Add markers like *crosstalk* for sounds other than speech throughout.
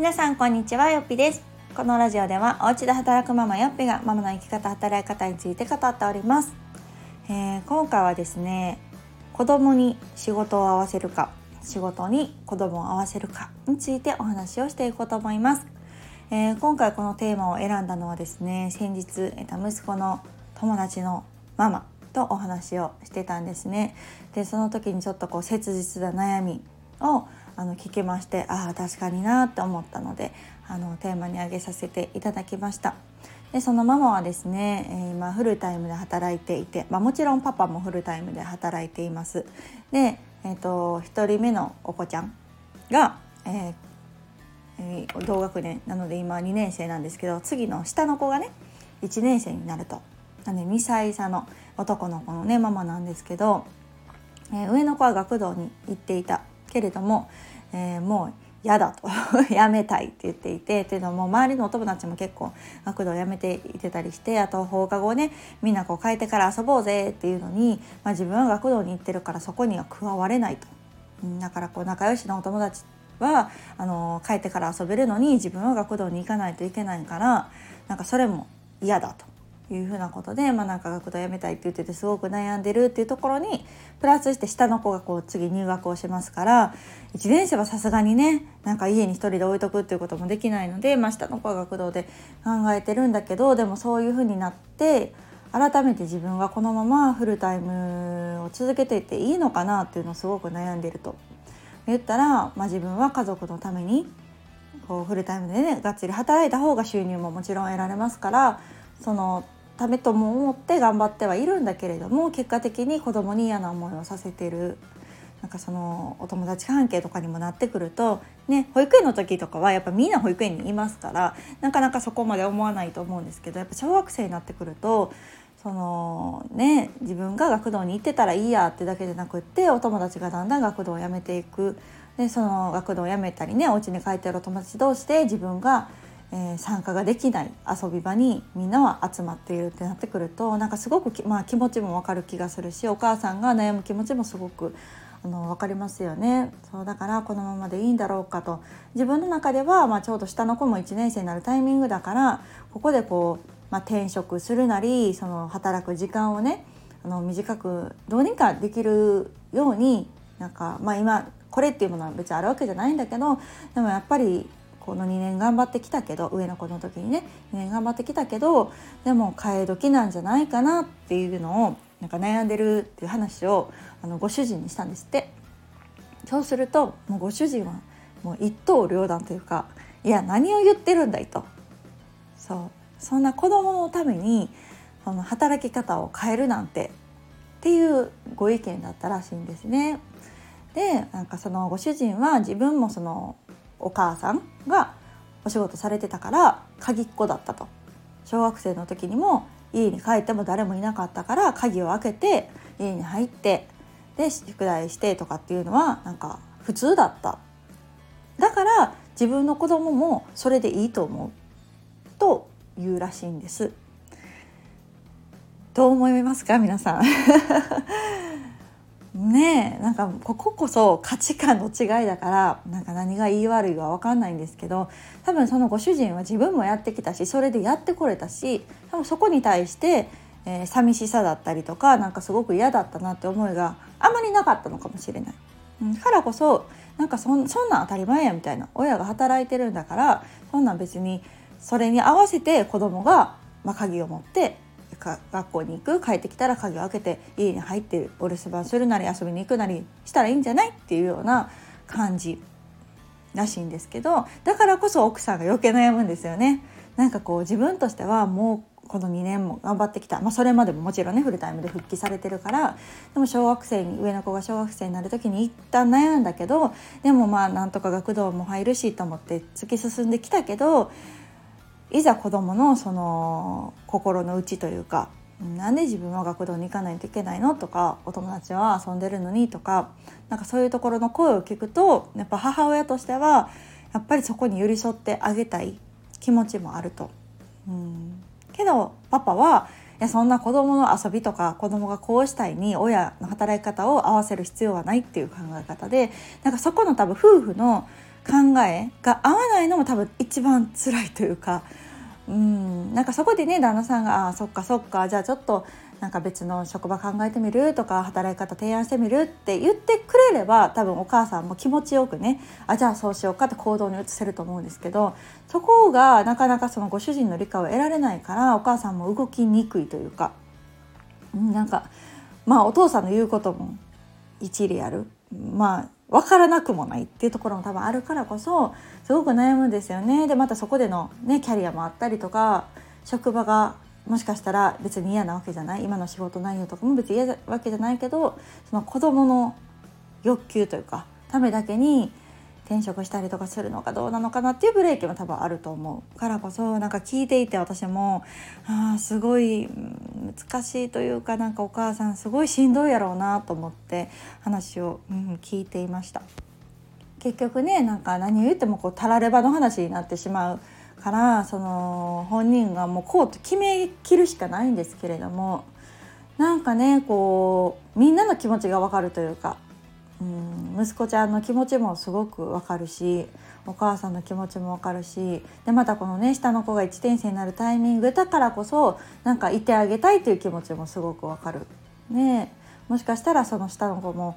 皆さんこんにちはよっぴです。このラジオではお家で働くママよっぴがママの生き方働き方について語っております、えー、今回はですね子供に仕事を合わせるか仕事に子供を合わせるかについてお話をしていこうと思います、えー、今回このテーマを選んだのはですね先日、えー、息子の友達のママとお話をしてたんですね。でその時にちょっとこう切実な悩みをあの聞きましてああ確かになって思ったのであのテーマに挙げさせていただきました。でそのママはですね、えー、今フルタイムで働いていて、まあ、もちろんパパもフルタイムで働いています。で、えーと、1人目のお子ちゃんが、えーえー、同学年なので今2年生なんですけど次の下の子がね1年生になると。なので2歳差の男の子のねママなんですけど、えー、上の子は学童に行っていたけれども、えー、もう嫌だと *laughs* やめたいって言っていてっていうのも周りのお友達も結構学童やめていてたりしてあと放課後ねみんなこう帰ってから遊ぼうぜっていうのに、まあ、自分は学童に行ってるからそこには加われないと。だからこう仲良しのお友達はあの帰ってから遊べるのに自分は学童に行かないといけないからなんかそれも嫌だというふうなことで、まあ、なんか学童辞めたいって言っててすごく悩んでるっていうところにプラスして下の子がこう次入学をしますから1年生はさすがにねなんか家に1人で置いとくっていうこともできないので、まあ、下の子は学童で考えてるんだけどでもそういうふうになって改めて自分はこのままフルタイムを続けていっていいのかなっていうのをすごく悩んでると。言ったら、まあ、自分は家族のためにこうフルタイムでねがっつり働いた方が収入ももちろん得られますからそのためとも思って頑張ってはいるんだけれども結果的に子供に嫌な思いをさせてる。なんかそのお友達関係とかにもなってくるとね保育園の時とかはやっぱみんな保育園にいますからなかなかそこまで思わないと思うんですけどやっぱ小学生になってくるとそのね自分が学童に行ってたらいいやってだけじゃなくってお友達がだんだん学童を辞めていく。でその学童を辞めたりねお家に帰ってるお友達同士で自分がえー、参加ができない遊び場にみんなは集まっているってなってくるとなんかすごくまあ、気持ちも分かる気がするしお母さんが悩む気持ちもすごくあの分かりますよね。そうだからこのままでいいんだろうかと。自分の中では、まあ、ちょうど下の子も1年生になるタイミングだからここでこう、まあ、転職するなりその働く時間をねあの短くどうにかできるようになんか、まあ、今これっていうものは別にあるわけじゃないんだけどでもやっぱりこの2年頑張ってきたけど上の子の時にね2年頑張ってきたけどでも替え時なんじゃないかなっていうのをなんか悩んでるっていう話をあのご主人にしたんですって。そうするともうご主人はもう一刀両断というかいや何を言ってるんだいと。そう。そんな子供のためにその働き方を変えるなんてっていうご意見だったらしいんですね。でなんかそのご主人は自分もそのお母さんがお仕事されてたから鍵っ子だったと。小学生の時にも家に帰っても誰もいなかったから鍵を開けて家に入ってで宿題してとかっていうのはなんか普通だった。だから自分の子供もそれでいいと思う。と言うらしいんです。どう思いますか皆さん？ねえなんかこここそ価値観の違いだからなんか何が言い悪いか分かんないんですけど多分そのご主人は自分もやってきたしそれでやってこれたし多分そこに対して、えー、寂しさだったりとかなんかすごく嫌だったなって思いがあまりなかったのかもしれない。うん、からこそなんかそんそんなん当たり前やみたいな親が働いてるんだからそんなん別にそれに合わせて子供がまあ、鍵を持って学校に行く帰ってきたら鍵を開けて家に入ってお留守番するなり遊びに行くなりしたらいいんじゃないっていうような感じらしいんですけどだからこそ奥さんが余計悩むんですよね。なんかこう自分としてはもうこの2年も頑張ってきた、まあ、それまでももちろんねフルタイムで復帰されてるからでも小学生に上の子が小学生になる時に一旦悩んだけどでもまあなんとか学童も入るしと思って突き進んできたけどいざ子どものその心の内というかなんで自分は学童に行かないといけないのとかお友達は遊んでるのにとかなんかそういうところの声を聞くとやっぱ母親としてはやっぱりそこに寄り添ってあげたい気持ちもあると。うんけどパパはいやそんな子供の遊びとか子供がこうしたいに親の働き方を合わせる必要はないっていう考え方でなんかそこの多分夫婦の考えが合わないのも多分一番辛いというかうん。なんかそこでね旦那さんが「あそっかそっかじゃあちょっとなんか別の職場考えてみるとか働き方提案してみるって言ってくれれば多分お母さんも気持ちよくねあじゃあそうしようかって行動に移せると思うんですけどそこがなかなかそのご主人の理解を得られないからお母さんも動きにくいというかなんかまあお父さんの言うことも一理ある。まあ分からなくもないっていうところも多分あるからこそすごく悩むんですよね。でまたそこでの、ね、キャリアもあったりとか職場がもしかしたら別に嫌なわけじゃない今の仕事内容とかも別に嫌なわけじゃないけどその子どもの欲求というかためだけに転職したりとかするのかどうなのかなっていうブレーキも多分あると思うからこそなんか聞いていて私もあすごい難しいというかなんかお母さんすごいしんどいやろうなと思って話を、うん、聞いていました。結局ねなんか何を言ってもこうたらればの話になってしまうからその本人がもうこうと決めきるしかないんですけれどもなんかねこうみんなの気持ちが分かるというか、うん、息子ちゃんの気持ちもすごくわかるしお母さんの気持ちもわかるしでまたこのね下の子が1年生になるタイミングだからこそなんかいてあげたいという気持ちもすごくわかる。ねもしかしたらその下の子も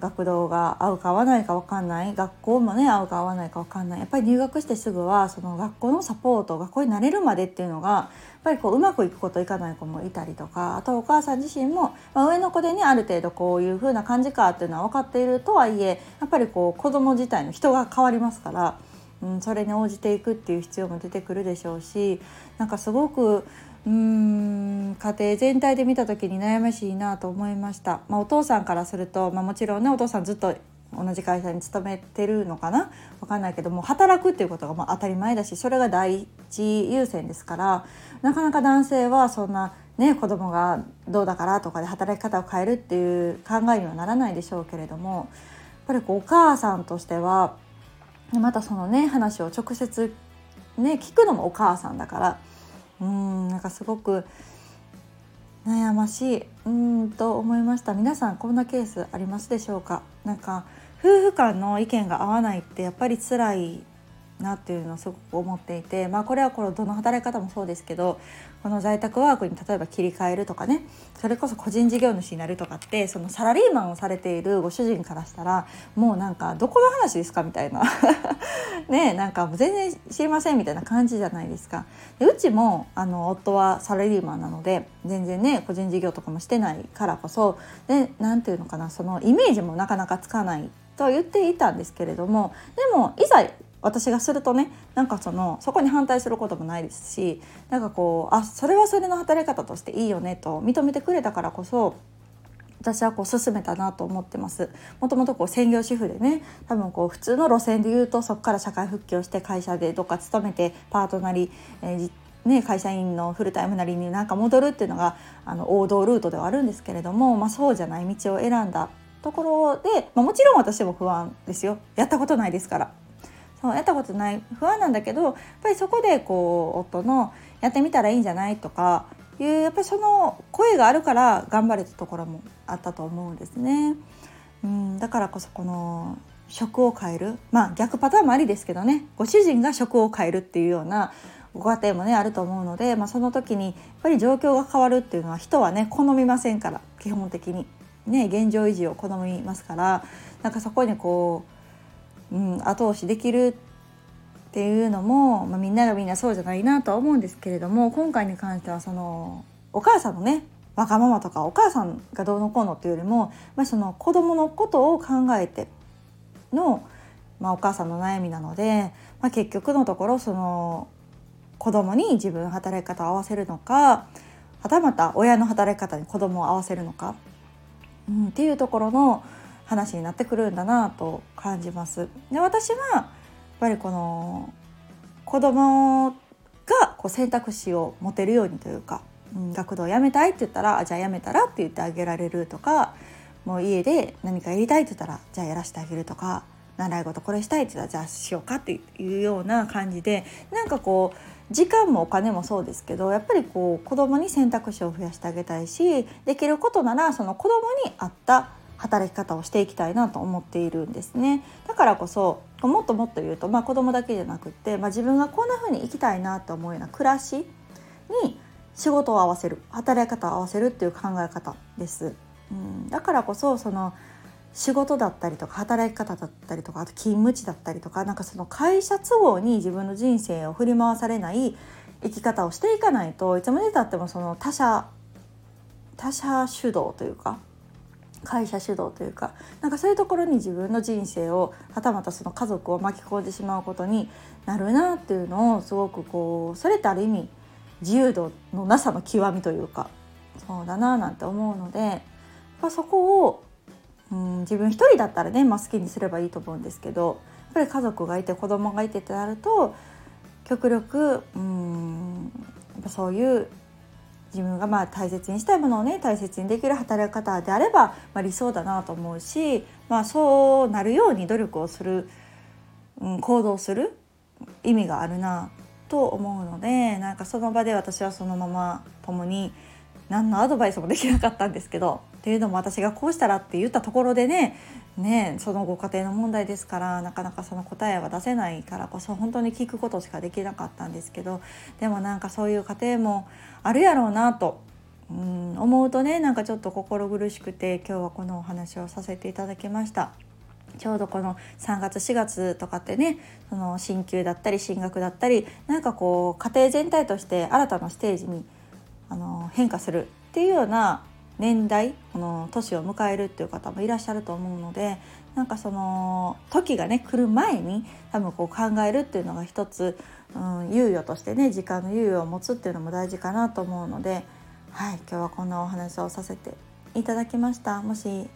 学童が合うか合わないか分かんない。学校もね合うか合わないか分かんない。やっぱり入学してすぐはその学校のサポート学校になれるまでっていうのがやっぱりこううまくいくこといかない子もいたりとかあとお母さん自身も、まあ、上の子でねある程度こういう風な感じかっていうのは分かっているとはいえやっぱりこう子供自体の人が変わりますから、うん、それに応じていくっていう必要も出てくるでしょうしなんかすごくうん家庭全体で見た時に悩ましいなと思いました、まあ、お父さんからすると、まあ、もちろんねお父さんずっと同じ会社に勤めてるのかな？分かんないけども働くっていうことがまあ当たり前だしそれが第一優先ですからなかなか男性はそんなね子供がどうだからとかで働き方を変えるっていう考えにはならないでしょうけれどもやっぱりこうお母さんとしてはまたそのね話を直接ね聞くのもお母さんだからうんなんかすごく悩ましいうんと思いました。皆さんこんなケースありますでしょうか？なんか夫婦間の意見が合わないってやっぱり辛いなっていうのをすごく思っていてまあこれはこのどの働き方もそうですけどこの在宅ワークに例えば切り替えるとかねそれこそ個人事業主になるとかってそのサラリーマンをされているご主人からしたらもうなんかどこの話ですかみたいな *laughs* ねなんか全然知りませんみたいな感じじゃないですか。でうちもあの夫はサラリーマンなので全然ね個人事業とかもしてないからこそ何て言うのかなそのイメージもなかなかつかないとは言っていたんですけれどもでもいざ私がするとねなんかそのそこに反対することもないですしなんかこうあそれはそれの働き方としていいよねと認めてくれたからこそ私はこう進めたなと思ってます。もともとこう専業主婦でね多分こう普通の路線で言うとそこから社会復帰をして会社でどっか勤めてパートなり、えーね、会社員のフルタイムなりになんか戻るっていうのがあの王道ルートではあるんですけれども、まあ、そうじゃない道を選んだところで、まあ、もちろん私も不安ですよ。やったことないですから。そうやったことない。不安なんだけどやっぱりそこでこう夫のやってみたらいいんじゃないとかいうやっぱりその声があるから頑張れたところもあったと思うんですね。うん、だからこそこの職を変える。まあ逆パターンもありですけどね。ご主人が職を変えるっていうようなご家庭もねあると思うので、まあ、その時にやっぱり状況が変わるっていうのは人はね好みませんから基本的に。ね現状維持を好みますからなんかそこにこううん、後押しできるっていうのも、まあ、みんながみんなそうじゃないなとは思うんですけれども今回に関してはそのお母さんのねわがままとかお母さんがどうのこうのっていうよりも、まあ、その子供のことを考えての、まあ、お母さんの悩みなので、まあ、結局のところその子供に自分働き方を合わせるのかはたまた親の働き方に子供を合わせるのか、うん、っていうところの話になってくるんだなと感じます。で私はやっぱりこの子供がこう選択肢を持てるようにというか、うん、学童を辞めたいって言ったらじゃあ辞めたらって言ってあげられるとかもう家で何かやりたいって言ったらじゃあやらせてあげるとか習い事これしたいって言ったらじゃあしようかっていうような感じでなんかこう時間もお金もそうですけどやっぱりこう子供に選択肢を増やしてあげたいしできることならその子供に合った働き方をしていきたいなと思っているんですねだからこそもっともっと言うと、まあ、子供だけじゃなくって、まあ、自分がこんな風に生きたいなと思うような暮らしに仕事を合わせる働き方を合わせるっていう考え方です。うん、だからこそその仕事だったりとか働き方だったりとかあと勤務地だったりとかなんかその会社都合に自分の人生を振り回されない生き方をしていかないといつまでたってもその他者他者主導というか会社主導というかなんかそういうところに自分の人生をはたまたその家族を巻き込んでしまうことになるなっていうのをすごくこうそれってある意味自由度のなさの極みというかそうだななんて思うのでそこを、うん、自分一人だったらね、まあ、好きにすればいいと思うんですけどやっぱり家族がいて子供がいてってなると極力うんやっぱそういう自分がまあ大切にしたいものをね大切にできる働き方であれば、まあ、理想だなと思うし、まあ、そうなるように努力をする、うん、行動する意味があるなと思うのでなんかその場で私はそのまま共に何のアドバイスもできなかったんですけどっていうのも私がこうしたらって言ったところでねねそのご家庭の問題ですからなかなかその答えは出せないからこそ本当に聞くことしかできなかったんですけどでもなんかそういう家庭もあるやろうなとうん思うとねなんかちょっと心苦しくて今日はこのお話をさせていただきました。ちょうどこの3月4月とかってねその進級だったり進学だったりなんかこう家庭全体として新たなステージにあの変化するっていうような年代この年を迎えるっていう方もいらっしゃると思うのでなんかその時がね来る前に多分こう考えるっていうのが一つ、うん、猶予としてね時間の猶予を持つっていうのも大事かなと思うので、はい、今日はこんなお話をさせていただきました。もし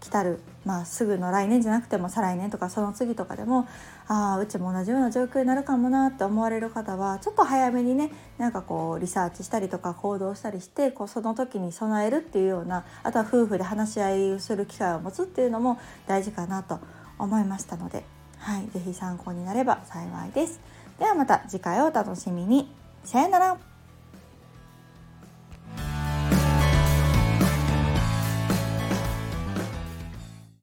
来たる、まあ、すぐの来年じゃなくても再来年とかその次とかでもああうちも同じような状況になるかもなって思われる方はちょっと早めにねなんかこうリサーチしたりとか行動したりしてこうその時に備えるっていうようなあとは夫婦で話し合いをする機会を持つっていうのも大事かなと思いましたので、はい、是非参考になれば幸いです。ではまた次回をお楽しみに。さよなら。